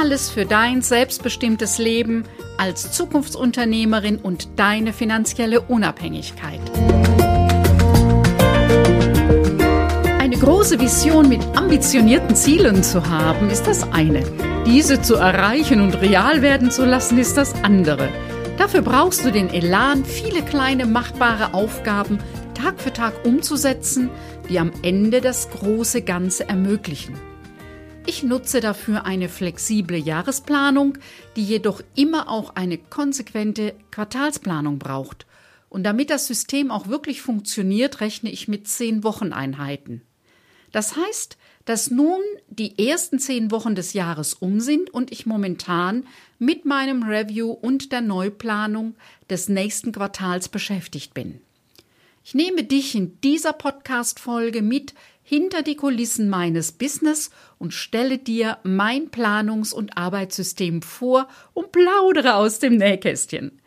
Alles für dein selbstbestimmtes Leben als Zukunftsunternehmerin und deine finanzielle Unabhängigkeit. Eine große Vision mit ambitionierten Zielen zu haben, ist das eine. Diese zu erreichen und real werden zu lassen, ist das andere. Dafür brauchst du den Elan, viele kleine machbare Aufgaben Tag für Tag umzusetzen, die am Ende das große Ganze ermöglichen. Ich nutze dafür eine flexible Jahresplanung, die jedoch immer auch eine konsequente Quartalsplanung braucht. Und damit das System auch wirklich funktioniert, rechne ich mit zehn Wocheneinheiten. Das heißt, dass nun die ersten zehn Wochen des Jahres um sind und ich momentan mit meinem Review und der Neuplanung des nächsten Quartals beschäftigt bin. Ich nehme dich in dieser Podcast-Folge mit hinter die Kulissen meines Business und stelle dir mein Planungs- und Arbeitssystem vor und plaudere aus dem Nähkästchen.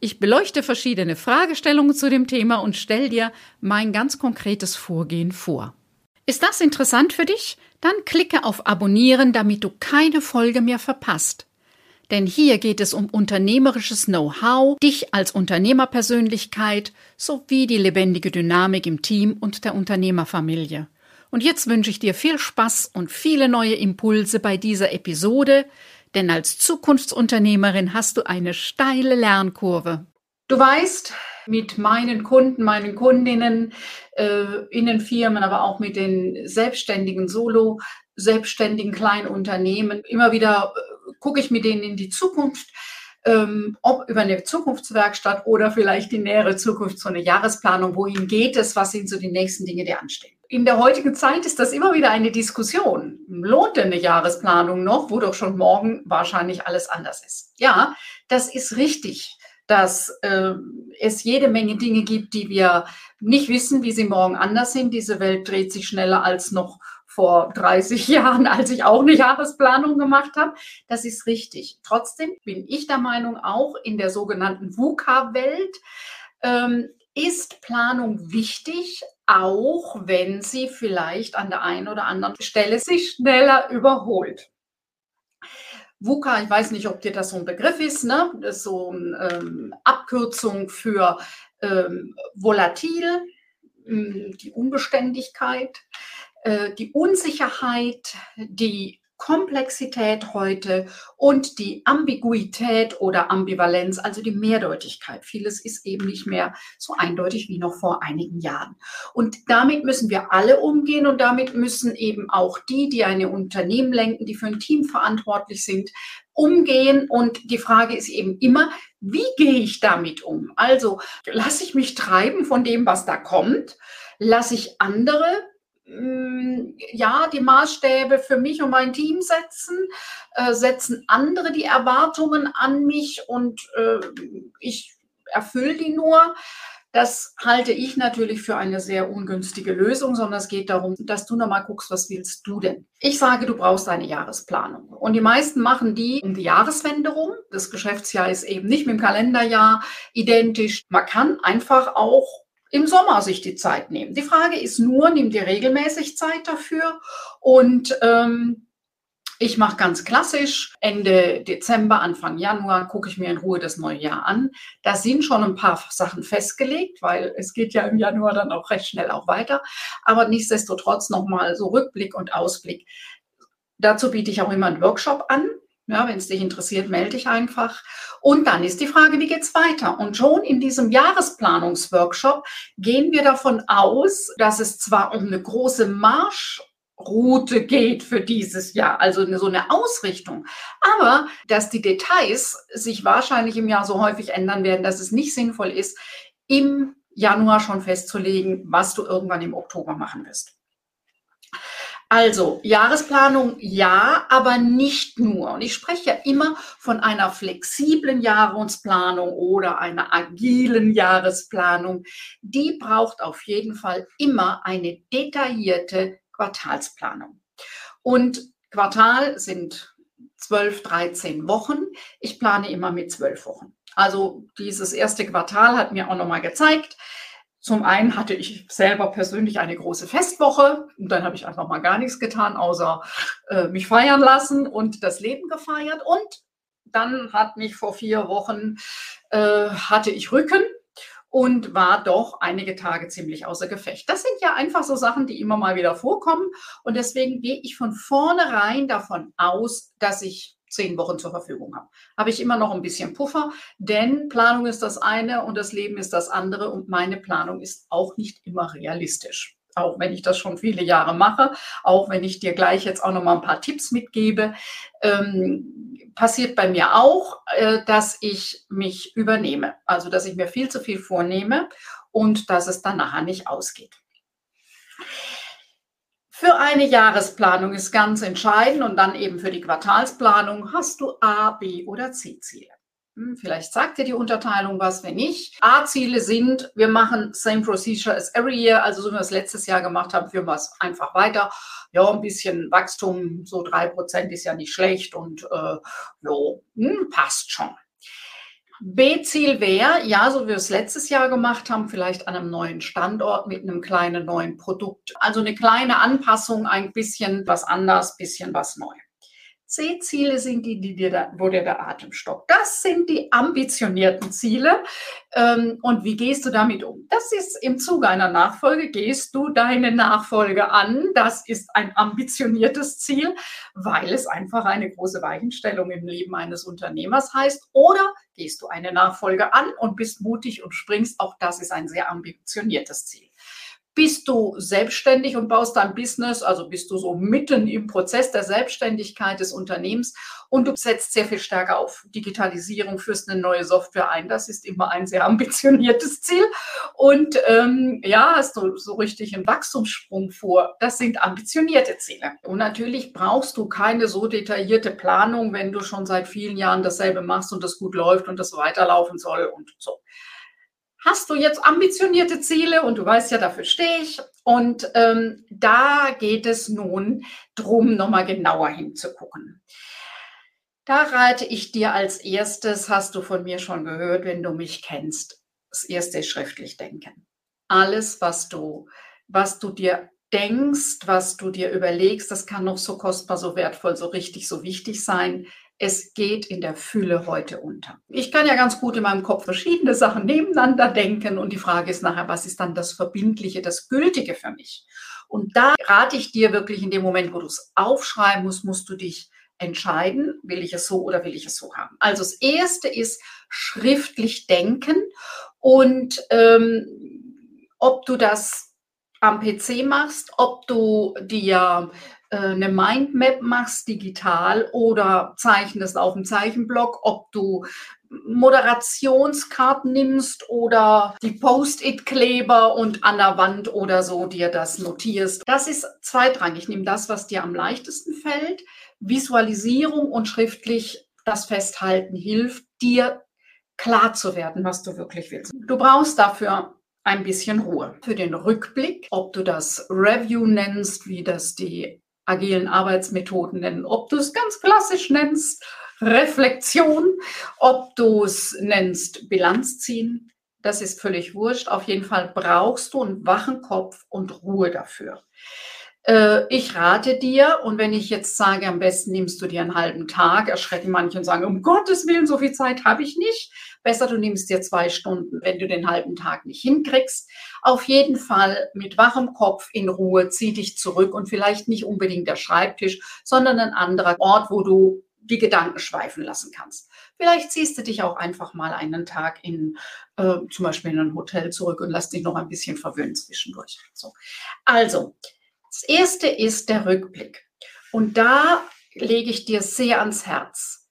Ich beleuchte verschiedene Fragestellungen zu dem Thema und stelle dir mein ganz konkretes Vorgehen vor. Ist das interessant für dich? Dann klicke auf Abonnieren, damit du keine Folge mehr verpasst. Denn hier geht es um unternehmerisches Know-how, dich als Unternehmerpersönlichkeit sowie die lebendige Dynamik im Team und der Unternehmerfamilie. Und jetzt wünsche ich dir viel Spaß und viele neue Impulse bei dieser Episode, denn als Zukunftsunternehmerin hast du eine steile Lernkurve. Du weißt, mit meinen Kunden, meinen Kundinnen, äh, in den Firmen, aber auch mit den selbstständigen Solo, selbstständigen kleinen Unternehmen, immer wieder äh, gucke ich mit denen in die Zukunft ähm, ob über eine Zukunftswerkstatt oder vielleicht die nähere Zukunft, so eine Jahresplanung, wohin geht es, was sind so die nächsten Dinge, die anstehen. In der heutigen Zeit ist das immer wieder eine Diskussion. Lohnt denn eine Jahresplanung noch, wo doch schon morgen wahrscheinlich alles anders ist? Ja, das ist richtig dass äh, es jede Menge Dinge gibt, die wir nicht wissen, wie sie morgen anders sind. Diese Welt dreht sich schneller als noch vor 30 Jahren, als ich auch eine Jahresplanung gemacht habe. Das ist richtig. Trotzdem bin ich der Meinung, auch in der sogenannten VUCA-Welt ähm, ist Planung wichtig, auch wenn sie vielleicht an der einen oder anderen Stelle sich schneller überholt. VUCA, ich weiß nicht, ob dir das so ein Begriff ist, ne? Das ist so eine ähm, Abkürzung für ähm, volatil, hm, die Unbeständigkeit. Äh, die Unsicherheit, die Komplexität heute und die Ambiguität oder Ambivalenz, also die Mehrdeutigkeit. Vieles ist eben nicht mehr so eindeutig wie noch vor einigen Jahren. Und damit müssen wir alle umgehen und damit müssen eben auch die, die eine Unternehmen lenken, die für ein Team verantwortlich sind, umgehen. Und die Frage ist eben immer, wie gehe ich damit um? Also lasse ich mich treiben von dem, was da kommt? Lasse ich andere ja, die Maßstäbe für mich und mein Team setzen, äh, setzen andere die Erwartungen an mich und äh, ich erfülle die nur. Das halte ich natürlich für eine sehr ungünstige Lösung, sondern es geht darum, dass du nochmal guckst, was willst du denn? Ich sage, du brauchst eine Jahresplanung. Und die meisten machen die um die Jahreswende rum. Das Geschäftsjahr ist eben nicht mit dem Kalenderjahr identisch. Man kann einfach auch im Sommer sich die Zeit nehmen. Die Frage ist nur, nimm dir regelmäßig Zeit dafür und ähm, ich mache ganz klassisch Ende Dezember, Anfang Januar gucke ich mir in Ruhe das neue Jahr an. Da sind schon ein paar Sachen festgelegt, weil es geht ja im Januar dann auch recht schnell auch weiter. Aber nichtsdestotrotz nochmal so Rückblick und Ausblick. Dazu biete ich auch immer einen Workshop an. Ja, wenn es dich interessiert, melde dich einfach. Und dann ist die Frage, wie geht's weiter? Und schon in diesem Jahresplanungsworkshop gehen wir davon aus, dass es zwar um eine große Marschroute geht für dieses Jahr, also so eine Ausrichtung, aber dass die Details sich wahrscheinlich im Jahr so häufig ändern werden, dass es nicht sinnvoll ist, im Januar schon festzulegen, was du irgendwann im Oktober machen wirst. Also, Jahresplanung ja, aber nicht nur. Und ich spreche ja immer von einer flexiblen Jahresplanung oder einer agilen Jahresplanung. Die braucht auf jeden Fall immer eine detaillierte Quartalsplanung. Und Quartal sind 12, 13 Wochen. Ich plane immer mit 12 Wochen. Also dieses erste Quartal hat mir auch nochmal gezeigt, zum einen hatte ich selber persönlich eine große Festwoche und dann habe ich einfach mal gar nichts getan, außer äh, mich feiern lassen und das Leben gefeiert. Und dann hat mich vor vier Wochen, äh, hatte ich Rücken und war doch einige Tage ziemlich außer Gefecht. Das sind ja einfach so Sachen, die immer mal wieder vorkommen. Und deswegen gehe ich von vornherein davon aus, dass ich zehn Wochen zur Verfügung habe. Habe ich immer noch ein bisschen Puffer, denn Planung ist das eine und das Leben ist das andere und meine Planung ist auch nicht immer realistisch. Auch wenn ich das schon viele Jahre mache, auch wenn ich dir gleich jetzt auch noch mal ein paar Tipps mitgebe, ähm, passiert bei mir auch, äh, dass ich mich übernehme. Also, dass ich mir viel zu viel vornehme und dass es dann nachher nicht ausgeht. Für eine Jahresplanung ist ganz entscheidend und dann eben für die Quartalsplanung hast du A, B oder C-Ziele. Hm, vielleicht sagt dir die Unterteilung was, wenn nicht. A-Ziele sind, wir machen same procedure as every year, also so wie wir es letztes Jahr gemacht haben, führen wir es einfach weiter. Ja, ein bisschen Wachstum, so drei Prozent ist ja nicht schlecht und äh, jo, hm, passt schon. B-Ziel wäre, ja, so wie wir es letztes Jahr gemacht haben, vielleicht an einem neuen Standort mit einem kleinen neuen Produkt. Also eine kleine Anpassung, ein bisschen was anders, bisschen was neu. C-Ziele sind die, die dir da, wo dir der Atem stockt. Das sind die ambitionierten Ziele. Ähm, und wie gehst du damit um? Das ist im Zuge einer Nachfolge, gehst du deine Nachfolge an. Das ist ein ambitioniertes Ziel, weil es einfach eine große Weichenstellung im Leben eines Unternehmers heißt. Oder gehst du eine Nachfolge an und bist mutig und springst. Auch das ist ein sehr ambitioniertes Ziel. Bist du selbstständig und baust dein Business, also bist du so mitten im Prozess der Selbstständigkeit des Unternehmens und du setzt sehr viel stärker auf Digitalisierung, führst eine neue Software ein. Das ist immer ein sehr ambitioniertes Ziel. Und ähm, ja, hast du so richtig einen Wachstumssprung vor. Das sind ambitionierte Ziele. Und natürlich brauchst du keine so detaillierte Planung, wenn du schon seit vielen Jahren dasselbe machst und das gut läuft und das weiterlaufen soll und so hast du jetzt ambitionierte Ziele und du weißt ja, dafür stehe ich. Und ähm, da geht es nun drum, nochmal genauer hinzugucken. Da rate ich dir als erstes, hast du von mir schon gehört, wenn du mich kennst, das erste schriftlich denken. Alles, was du, was du dir denkst, was du dir überlegst, das kann noch so kostbar, so wertvoll, so richtig, so wichtig sein es geht in der Fülle heute unter. Ich kann ja ganz gut in meinem Kopf verschiedene Sachen nebeneinander denken und die Frage ist nachher, was ist dann das Verbindliche, das Gültige für mich? Und da rate ich dir wirklich in dem Moment, wo du es aufschreiben musst, musst du dich entscheiden, will ich es so oder will ich es so haben. Also das Erste ist schriftlich denken und ähm, ob du das am PC machst, ob du dir äh, eine Mindmap machst digital oder zeichnest auf dem Zeichenblock, ob du Moderationskarten nimmst oder die Post-it-Kleber und an der Wand oder so dir das notierst. Das ist zweitrangig. Nimm das, was dir am leichtesten fällt. Visualisierung und schriftlich das Festhalten hilft dir klar zu werden, was du wirklich willst. Du brauchst dafür ein bisschen Ruhe. Für den Rückblick, ob du das Review nennst, wie das die agilen Arbeitsmethoden nennen. Ob du es ganz klassisch nennst, Reflexion, ob du es nennst, Bilanz ziehen, das ist völlig wurscht. Auf jeden Fall brauchst du einen wachen Kopf und Ruhe dafür. Äh, ich rate dir, und wenn ich jetzt sage, am besten nimmst du dir einen halben Tag, erschrecken manche und sagen, um Gottes Willen, so viel Zeit habe ich nicht. Besser, du nimmst dir zwei Stunden, wenn du den halben Tag nicht hinkriegst. Auf jeden Fall mit wachem Kopf in Ruhe, zieh dich zurück und vielleicht nicht unbedingt der Schreibtisch, sondern ein anderer Ort, wo du die Gedanken schweifen lassen kannst. Vielleicht ziehst du dich auch einfach mal einen Tag in äh, zum Beispiel in ein Hotel zurück und lass dich noch ein bisschen verwöhnen zwischendurch. So. Also, das erste ist der Rückblick. Und da lege ich dir sehr ans Herz.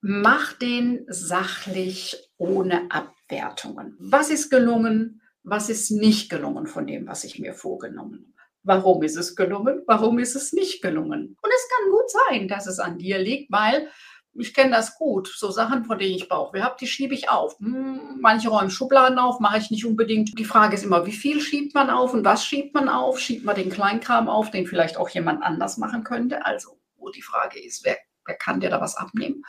Mach den sachlich ohne Abwertungen. Was ist gelungen? Was ist nicht gelungen von dem, was ich mir vorgenommen habe? Warum ist es gelungen? Warum ist es nicht gelungen? Und es kann gut sein, dass es an dir liegt, weil ich kenne das gut, so Sachen, von denen ich Bauchweh habe, die schiebe ich auf. Hm, manche räumen Schubladen auf, mache ich nicht unbedingt. Die Frage ist immer, wie viel schiebt man auf und was schiebt man auf? Schiebt man den Kleinkram auf, den vielleicht auch jemand anders machen könnte? Also, wo die Frage ist, wer, wer kann dir da was abnehmen?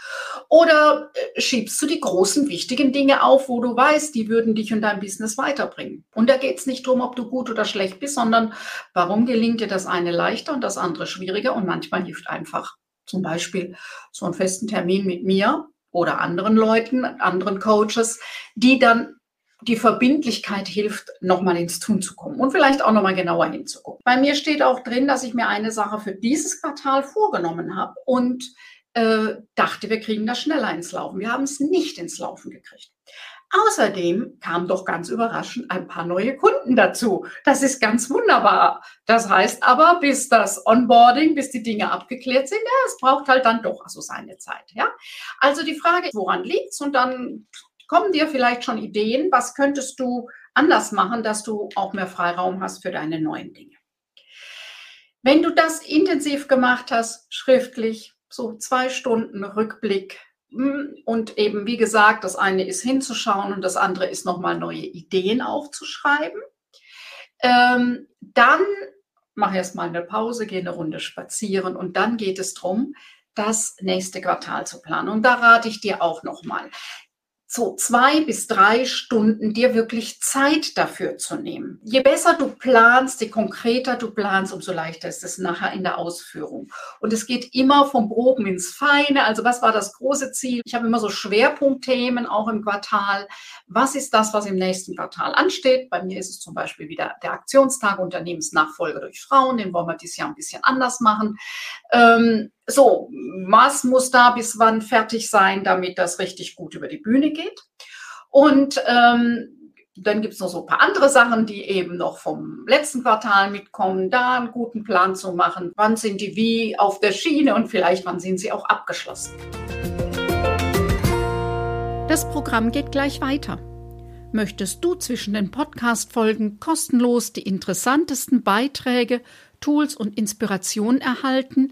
Oder äh, schiebst du die großen, wichtigen Dinge auf, wo du weißt, die würden dich und dein Business weiterbringen? Und da geht es nicht darum, ob du gut oder schlecht bist, sondern warum gelingt dir das eine leichter und das andere schwieriger? Und manchmal hilft einfach zum Beispiel so einen festen Termin mit mir oder anderen Leuten, anderen Coaches, die dann die Verbindlichkeit hilft, nochmal ins Tun zu kommen und vielleicht auch nochmal genauer hinzugucken. Bei mir steht auch drin, dass ich mir eine Sache für dieses Quartal vorgenommen habe und äh, dachte, wir kriegen das schneller ins Laufen. Wir haben es nicht ins Laufen gekriegt. Außerdem kamen doch ganz überraschend ein paar neue Kunden dazu. Das ist ganz wunderbar. Das heißt aber, bis das Onboarding, bis die Dinge abgeklärt sind, ja, es braucht halt dann doch also seine Zeit. Ja? Also die Frage, woran liegt es? Und dann kommen dir vielleicht schon Ideen, was könntest du anders machen, dass du auch mehr Freiraum hast für deine neuen Dinge. Wenn du das intensiv gemacht hast, schriftlich, so zwei Stunden Rückblick, und eben, wie gesagt, das eine ist hinzuschauen und das andere ist nochmal neue Ideen aufzuschreiben. Ähm, dann mach erstmal eine Pause, gehe eine Runde spazieren und dann geht es darum, das nächste Quartal zu planen. Und da rate ich dir auch nochmal so zwei bis drei Stunden dir wirklich Zeit dafür zu nehmen. Je besser du planst, je konkreter du planst, umso leichter ist es nachher in der Ausführung. Und es geht immer vom Groben ins Feine. Also was war das große Ziel? Ich habe immer so Schwerpunktthemen auch im Quartal. Was ist das, was im nächsten Quartal ansteht? Bei mir ist es zum Beispiel wieder der Aktionstag Unternehmensnachfolge durch Frauen. Den wollen wir dieses Jahr ein bisschen anders machen. Ähm, so, was muss da bis wann fertig sein, damit das richtig gut über die Bühne geht? Und ähm, dann gibt es noch so ein paar andere Sachen, die eben noch vom letzten Quartal mitkommen, da einen guten Plan zu machen. Wann sind die wie auf der Schiene und vielleicht wann sind sie auch abgeschlossen. Das Programm geht gleich weiter. Möchtest du zwischen den Podcast-Folgen kostenlos die interessantesten Beiträge, Tools und Inspirationen erhalten,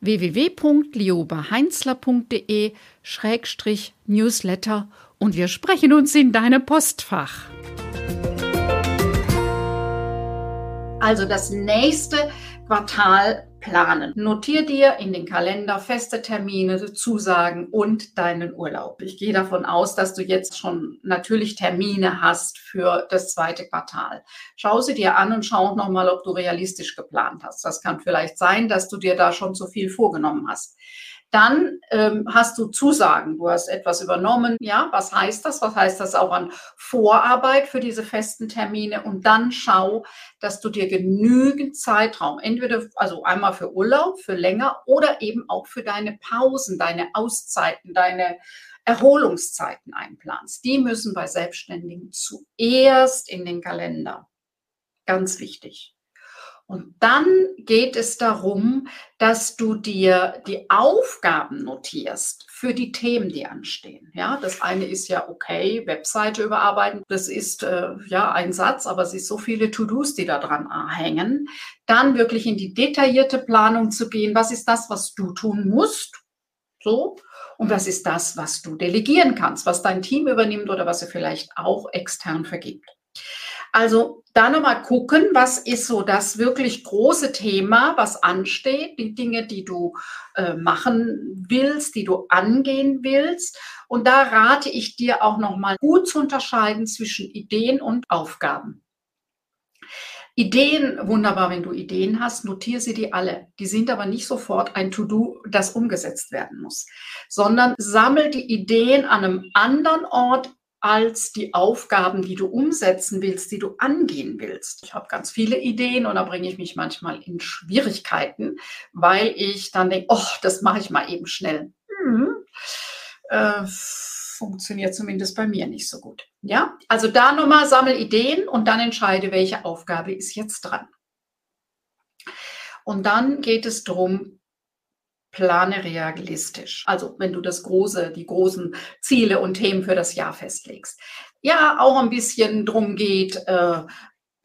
www.liobeheinzler.de-newsletter und wir sprechen uns in deinem Postfach. Also das nächste Quartal planen. Notier dir in den Kalender feste Termine, Zusagen und deinen Urlaub. Ich gehe davon aus, dass du jetzt schon natürlich Termine hast für das zweite Quartal. Schau sie dir an und schau nochmal, ob du realistisch geplant hast. Das kann vielleicht sein, dass du dir da schon zu viel vorgenommen hast. Dann ähm, hast du Zusagen, du hast etwas übernommen. Ja, was heißt das? Was heißt das auch an Vorarbeit für diese festen Termine? Und dann schau, dass du dir genügend Zeitraum, entweder also einmal für Urlaub, für länger oder eben auch für deine Pausen, deine Auszeiten, deine Erholungszeiten einplanst. Die müssen bei Selbstständigen zuerst in den Kalender. Ganz wichtig. Und dann geht es darum, dass du dir die Aufgaben notierst für die Themen, die anstehen. Ja, das eine ist ja okay, Webseite überarbeiten. Das ist äh, ja ein Satz, aber es ist so viele To-Dos, die da dran hängen. Dann wirklich in die detaillierte Planung zu gehen. Was ist das, was du tun musst? So. Und was ist das, was du delegieren kannst, was dein Team übernimmt oder was er vielleicht auch extern vergibt? Also da nochmal gucken, was ist so das wirklich große Thema, was ansteht, die Dinge, die du äh, machen willst, die du angehen willst. Und da rate ich dir auch nochmal gut zu unterscheiden zwischen Ideen und Aufgaben. Ideen, wunderbar, wenn du Ideen hast, notiere sie die alle. Die sind aber nicht sofort ein To-Do, das umgesetzt werden muss, sondern sammel die Ideen an einem anderen Ort als die Aufgaben, die du umsetzen willst, die du angehen willst. Ich habe ganz viele Ideen und da bringe ich mich manchmal in Schwierigkeiten, weil ich dann denke, oh, das mache ich mal eben schnell. Hm. Äh, funktioniert zumindest bei mir nicht so gut. Ja, also da nochmal sammel Ideen und dann entscheide, welche Aufgabe ist jetzt dran. Und dann geht es darum, plane realistisch. Also wenn du das große, die großen Ziele und Themen für das Jahr festlegst. Ja, auch ein bisschen drum geht, äh,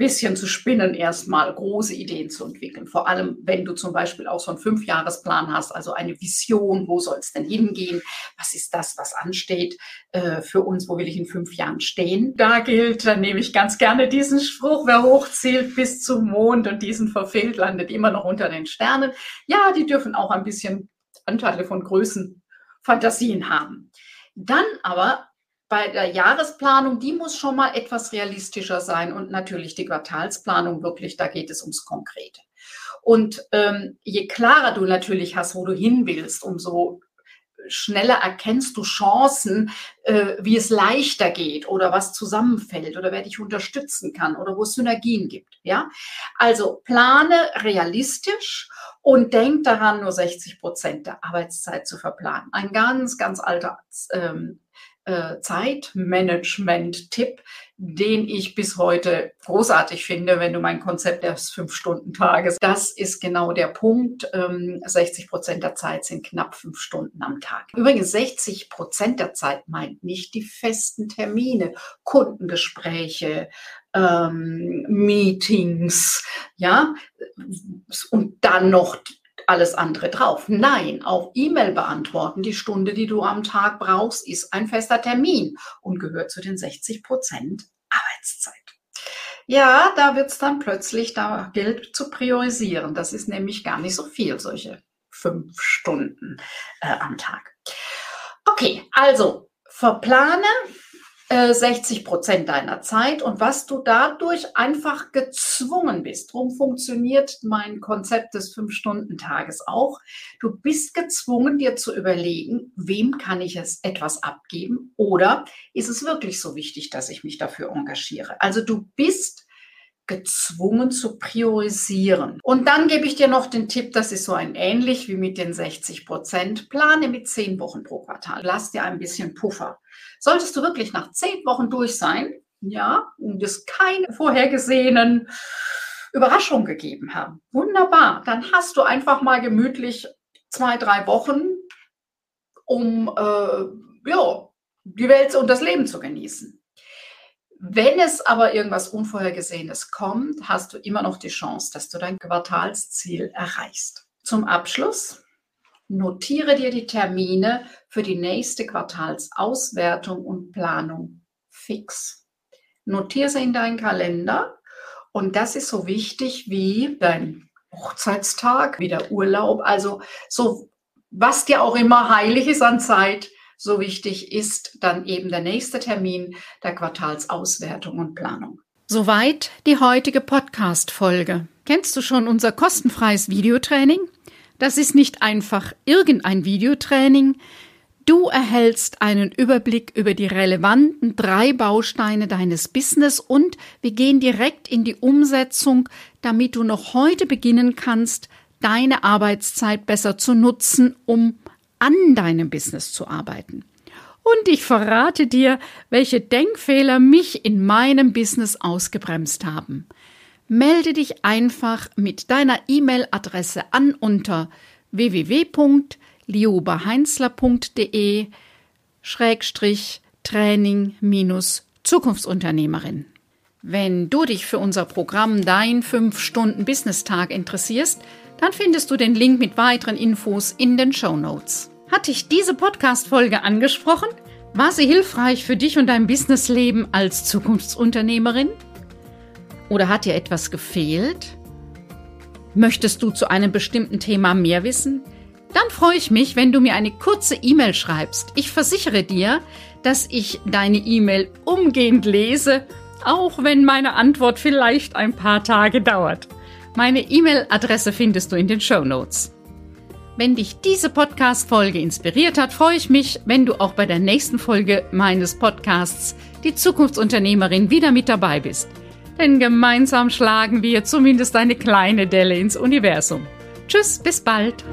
bisschen zu spinnen, erstmal große Ideen zu entwickeln. Vor allem, wenn du zum Beispiel auch so einen Fünfjahresplan hast, also eine Vision, wo soll es denn hingehen? Was ist das, was ansteht äh, für uns? Wo will ich in fünf Jahren stehen? Da gilt, dann nehme ich ganz gerne diesen Spruch, wer hochzielt bis zum Mond und diesen verfehlt, landet immer noch unter den Sternen. Ja, die dürfen auch ein bisschen Anteile von Größen, Fantasien haben. Dann aber bei der Jahresplanung, die muss schon mal etwas realistischer sein und natürlich die Quartalsplanung wirklich, da geht es ums Konkrete. Und ähm, je klarer du natürlich hast, wo du hin willst, umso schneller erkennst du Chancen, äh, wie es leichter geht oder was zusammenfällt oder wer dich unterstützen kann oder wo es Synergien gibt. Ja, also plane realistisch und denk daran, nur 60 Prozent der Arbeitszeit zu verplanen. Ein ganz, ganz alter ähm, äh, Zeitmanagement-Tipp, den ich bis heute großartig finde, wenn du mein Konzept des Fünf-Stunden-Tages. Das ist genau der Punkt. 60 ähm, Prozent der Zeit sind knapp fünf Stunden am Tag. Übrigens, 60 Prozent der Zeit meint nicht die festen Termine, Kundengespräche, ähm, Meetings, ja, und dann noch alles andere drauf. Nein, auch E-Mail beantworten, die Stunde, die du am Tag brauchst, ist ein fester Termin und gehört zu den 60 Prozent Arbeitszeit. Ja, da wird es dann plötzlich, da gilt zu priorisieren. Das ist nämlich gar nicht so viel, solche fünf Stunden äh, am Tag. Okay, also verplane 60 äh, Prozent deiner Zeit und was du dadurch einfach gezwungen bist. Darum funktioniert mein Konzept des Fünf-Stunden-Tages auch. Du bist gezwungen, dir zu überlegen, wem kann ich es etwas abgeben oder ist es wirklich so wichtig, dass ich mich dafür engagiere? Also du bist gezwungen zu priorisieren. Und dann gebe ich dir noch den Tipp, das ist so ein ähnlich wie mit den 60 Prozent. Plane mit zehn Wochen pro Quartal. Lass dir ein bisschen Puffer. Solltest du wirklich nach zehn Wochen durch sein, ja, und es keine vorhergesehenen Überraschungen gegeben haben, wunderbar, dann hast du einfach mal gemütlich zwei, drei Wochen, um äh, ja, die Welt und das Leben zu genießen. Wenn es aber irgendwas Unvorhergesehenes kommt, hast du immer noch die Chance, dass du dein Quartalsziel erreichst. Zum Abschluss Notiere dir die Termine für die nächste Quartalsauswertung und Planung fix. Notiere sie in deinen Kalender und das ist so wichtig wie dein Hochzeitstag, wie der Urlaub, also so was dir auch immer heilig ist an Zeit, so wichtig ist dann eben der nächste Termin der Quartalsauswertung und Planung. Soweit die heutige Podcast-Folge. Kennst du schon unser kostenfreies Videotraining? Das ist nicht einfach irgendein Videotraining. Du erhältst einen Überblick über die relevanten drei Bausteine deines Business und wir gehen direkt in die Umsetzung, damit du noch heute beginnen kannst, deine Arbeitszeit besser zu nutzen, um an deinem Business zu arbeiten. Und ich verrate dir, welche Denkfehler mich in meinem Business ausgebremst haben melde dich einfach mit deiner E-Mail-Adresse an unter www.liobaheinzler.de Schrägstrich Training minus Zukunftsunternehmerin. Wenn du dich für unser Programm Dein 5-Stunden-Business-Tag interessierst, dann findest du den Link mit weiteren Infos in den Show Notes. Hat dich diese Podcast-Folge angesprochen? War sie hilfreich für dich und dein Businessleben als Zukunftsunternehmerin? Oder hat dir etwas gefehlt? Möchtest du zu einem bestimmten Thema mehr wissen? Dann freue ich mich, wenn du mir eine kurze E-Mail schreibst. Ich versichere dir, dass ich deine E-Mail umgehend lese, auch wenn meine Antwort vielleicht ein paar Tage dauert. Meine E-Mail-Adresse findest du in den Show Notes. Wenn dich diese Podcast-Folge inspiriert hat, freue ich mich, wenn du auch bei der nächsten Folge meines Podcasts Die Zukunftsunternehmerin wieder mit dabei bist. Denn gemeinsam schlagen wir zumindest eine kleine Delle ins Universum. Tschüss, bis bald.